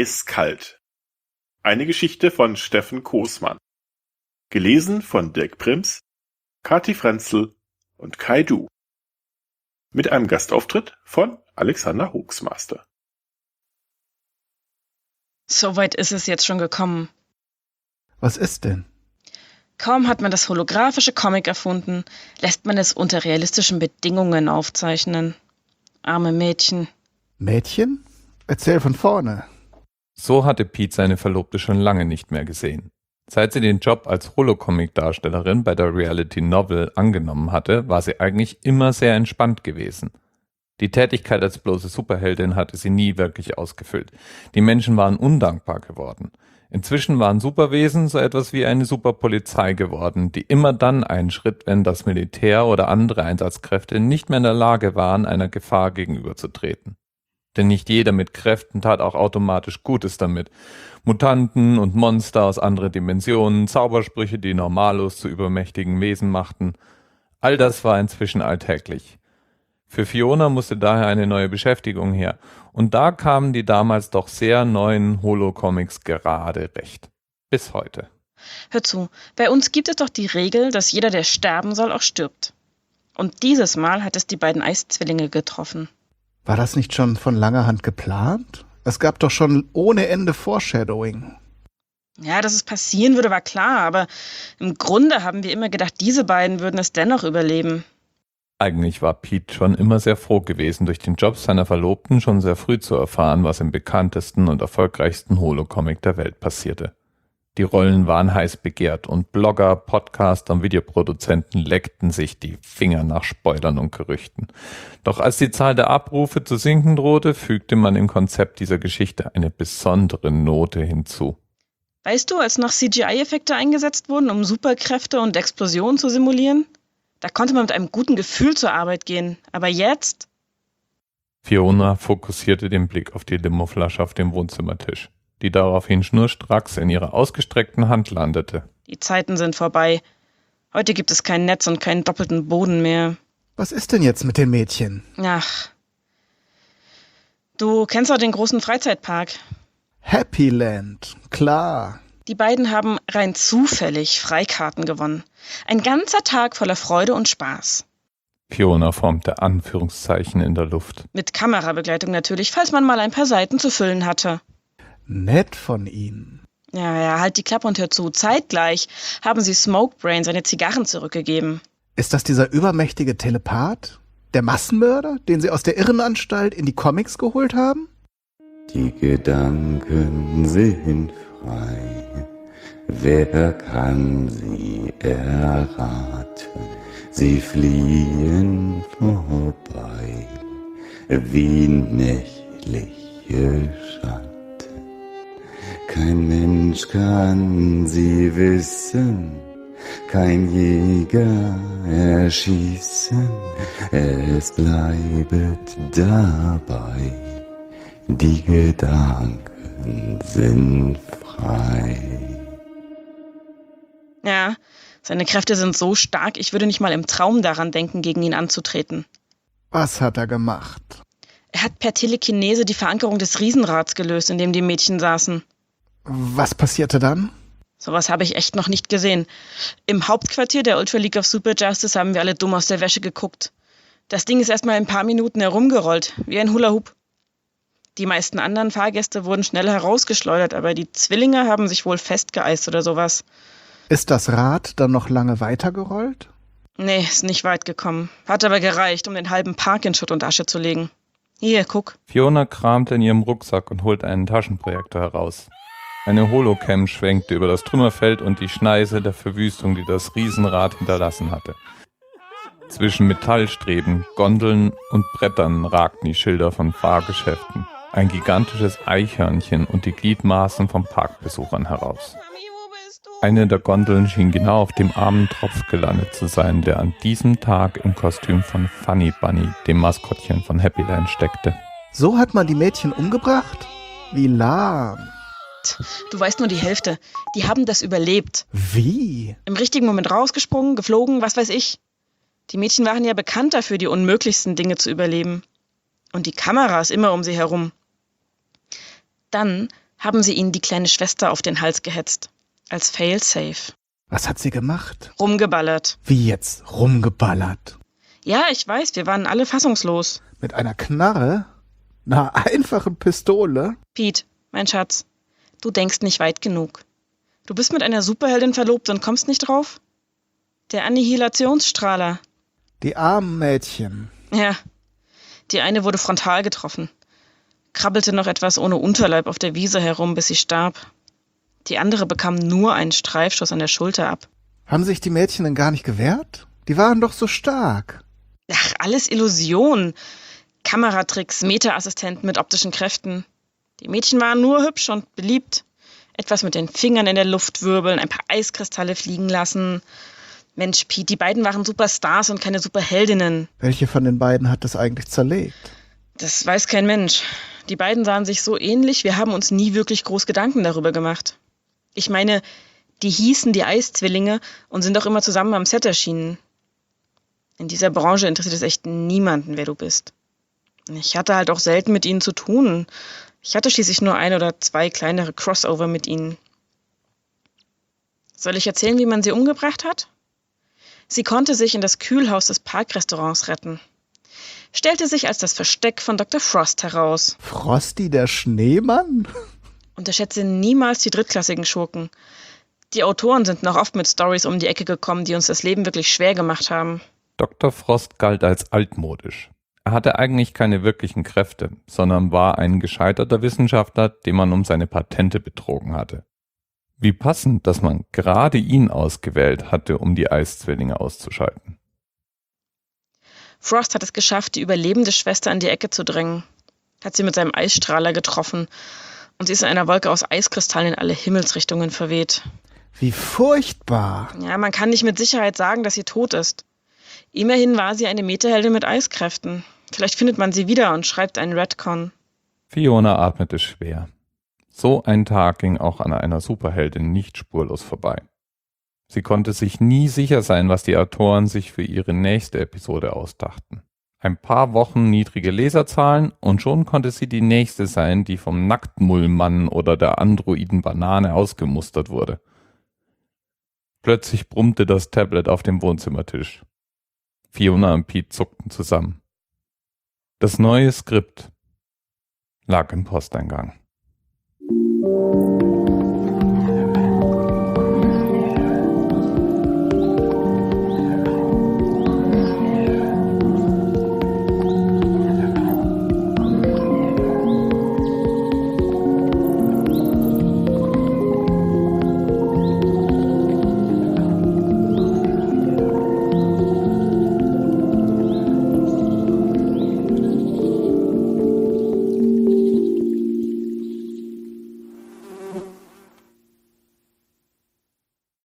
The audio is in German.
Eiskalt. Eine Geschichte von Steffen Koßmann. Gelesen von Dirk Prims, Kati Frenzel und Kai Du. Mit einem Gastauftritt von Alexander Hoaxmaster. Soweit ist es jetzt schon gekommen. Was ist denn? Kaum hat man das holographische Comic erfunden, lässt man es unter realistischen Bedingungen aufzeichnen. Arme Mädchen. Mädchen? Erzähl von vorne. So hatte Pete seine Verlobte schon lange nicht mehr gesehen. Seit sie den Job als Holocomic-Darstellerin bei der Reality Novel angenommen hatte, war sie eigentlich immer sehr entspannt gewesen. Die Tätigkeit als bloße Superheldin hatte sie nie wirklich ausgefüllt. Die Menschen waren undankbar geworden. Inzwischen waren Superwesen so etwas wie eine Superpolizei geworden, die immer dann einschritt, wenn das Militär oder andere Einsatzkräfte nicht mehr in der Lage waren, einer Gefahr gegenüberzutreten. Denn nicht jeder mit Kräften tat auch automatisch Gutes damit. Mutanten und Monster aus anderen Dimensionen, Zaubersprüche, die Normalos zu übermächtigen Wesen machten, all das war inzwischen alltäglich. Für Fiona musste daher eine neue Beschäftigung her, und da kamen die damals doch sehr neuen Holo-Comics gerade recht. Bis heute. Hör zu, bei uns gibt es doch die Regel, dass jeder, der sterben soll, auch stirbt. Und dieses Mal hat es die beiden Eiszwillinge getroffen. War das nicht schon von langer Hand geplant? Es gab doch schon ohne Ende Foreshadowing. Ja, dass es passieren würde, war klar, aber im Grunde haben wir immer gedacht, diese beiden würden es dennoch überleben. Eigentlich war Pete schon immer sehr froh gewesen, durch den Job seiner Verlobten schon sehr früh zu erfahren, was im bekanntesten und erfolgreichsten Holocomic der Welt passierte. Die Rollen waren heiß begehrt und Blogger, Podcaster und Videoproduzenten leckten sich die Finger nach Spoilern und Gerüchten. Doch als die Zahl der Abrufe zu sinken drohte, fügte man im Konzept dieser Geschichte eine besondere Note hinzu. Weißt du, als noch CGI-Effekte eingesetzt wurden, um Superkräfte und Explosionen zu simulieren? Da konnte man mit einem guten Gefühl zur Arbeit gehen. Aber jetzt? Fiona fokussierte den Blick auf die Limoflasche auf dem Wohnzimmertisch, die daraufhin schnurstracks in ihrer ausgestreckten Hand landete. Die Zeiten sind vorbei. Heute gibt es kein Netz und keinen doppelten Boden mehr. Was ist denn jetzt mit den Mädchen? Ach. Du kennst doch den großen Freizeitpark. Happyland, klar. Die beiden haben rein zufällig Freikarten gewonnen. Ein ganzer Tag voller Freude und Spaß. Fiona formte Anführungszeichen in der Luft. Mit Kamerabegleitung natürlich, falls man mal ein paar Seiten zu füllen hatte. Nett von Ihnen. Ja, ja, halt die Klappe und hör zu. Zeitgleich haben sie Smokebrain seine Zigarren zurückgegeben. Ist das dieser übermächtige Telepath? Der Massenmörder, den Sie aus der Irrenanstalt in die Comics geholt haben? Die Gedanken sind frei. Wer kann sie erraten? Sie fliehen vorbei wie nächtliche Schatten. Kein Mensch kann sie wissen, kein Jäger erschießen, es bleibet dabei, die Gedanken sind frei. Ja, seine Kräfte sind so stark, ich würde nicht mal im Traum daran denken, gegen ihn anzutreten. Was hat er gemacht? Er hat per Telekinese die Verankerung des Riesenrads gelöst, in dem die Mädchen saßen. Was passierte dann? Sowas habe ich echt noch nicht gesehen. Im Hauptquartier der Ultra League of Super Justice haben wir alle dumm aus der Wäsche geguckt. Das Ding ist erstmal ein paar Minuten herumgerollt, wie ein Hula Hoop. Die meisten anderen Fahrgäste wurden schnell herausgeschleudert, aber die Zwillinge haben sich wohl festgeeist oder sowas. Ist das Rad dann noch lange weitergerollt? Nee, ist nicht weit gekommen. Hat aber gereicht, um den halben Park in Schutt und Asche zu legen. Hier, guck. Fiona kramte in ihrem Rucksack und holte einen Taschenprojektor heraus. Eine Holocam schwenkte über das Trümmerfeld und die Schneise der Verwüstung, die das Riesenrad hinterlassen hatte. Zwischen Metallstreben, Gondeln und Brettern ragten die Schilder von Fahrgeschäften, ein gigantisches Eichhörnchen und die Gliedmaßen von Parkbesuchern heraus. Eine der Gondeln schien genau auf dem armen Tropf gelandet zu sein, der an diesem Tag im Kostüm von Funny Bunny, dem Maskottchen von Happyland, steckte. So hat man die Mädchen umgebracht? Wie lahm. Du weißt nur die Hälfte. Die haben das überlebt. Wie? Im richtigen Moment rausgesprungen, geflogen, was weiß ich. Die Mädchen waren ja bekannt dafür, die unmöglichsten Dinge zu überleben. Und die Kameras immer um sie herum. Dann haben sie ihnen die kleine Schwester auf den Hals gehetzt. Als Failsafe. Was hat sie gemacht? Rumgeballert. Wie jetzt? Rumgeballert. Ja, ich weiß, wir waren alle fassungslos. Mit einer Knarre? Na, einfachen Pistole? Pete, mein Schatz, du denkst nicht weit genug. Du bist mit einer Superheldin verlobt und kommst nicht drauf? Der Annihilationsstrahler. Die armen Mädchen. Ja. Die eine wurde frontal getroffen. Krabbelte noch etwas ohne Unterleib auf der Wiese herum, bis sie starb. Die andere bekam nur einen Streifschuss an der Schulter ab. Haben sich die Mädchen denn gar nicht gewehrt? Die waren doch so stark. Ach, alles Illusion. Kameratricks, Metaassistenten mit optischen Kräften. Die Mädchen waren nur hübsch und beliebt. Etwas mit den Fingern in der Luft wirbeln, ein paar Eiskristalle fliegen lassen. Mensch, Pete, die beiden waren Superstars und keine Superheldinnen. Welche von den beiden hat das eigentlich zerlegt? Das weiß kein Mensch. Die beiden sahen sich so ähnlich, wir haben uns nie wirklich groß Gedanken darüber gemacht. Ich meine, die hießen die Eiszwillinge und sind auch immer zusammen am Set erschienen. In dieser Branche interessiert es echt niemanden, wer du bist. Ich hatte halt auch selten mit ihnen zu tun. Ich hatte schließlich nur ein oder zwei kleinere Crossover mit ihnen. Soll ich erzählen, wie man sie umgebracht hat? Sie konnte sich in das Kühlhaus des Parkrestaurants retten. Stellte sich als das Versteck von Dr. Frost heraus. Frosty der Schneemann? Unterschätze niemals die drittklassigen Schurken. Die Autoren sind noch oft mit Stories um die Ecke gekommen, die uns das Leben wirklich schwer gemacht haben. Dr. Frost galt als altmodisch. Er hatte eigentlich keine wirklichen Kräfte, sondern war ein gescheiterter Wissenschaftler, den man um seine Patente betrogen hatte. Wie passend, dass man gerade ihn ausgewählt hatte, um die Eiszwillinge auszuschalten. Frost hat es geschafft, die überlebende Schwester an die Ecke zu drängen, hat sie mit seinem Eisstrahler getroffen und sie ist in einer Wolke aus Eiskristallen in alle Himmelsrichtungen verweht. Wie furchtbar. Ja, man kann nicht mit Sicherheit sagen, dass sie tot ist. Immerhin war sie eine Meterheldin mit Eiskräften. Vielleicht findet man sie wieder und schreibt einen Redcon. Fiona atmete schwer. So ein Tag ging auch an einer Superheldin nicht spurlos vorbei. Sie konnte sich nie sicher sein, was die Autoren sich für ihre nächste Episode ausdachten. Ein paar Wochen niedrige Leserzahlen und schon konnte sie die nächste sein, die vom Nacktmullmann oder der Androiden Banane ausgemustert wurde. Plötzlich brummte das Tablet auf dem Wohnzimmertisch. Fiona und Pete zuckten zusammen. Das neue Skript lag im Posteingang.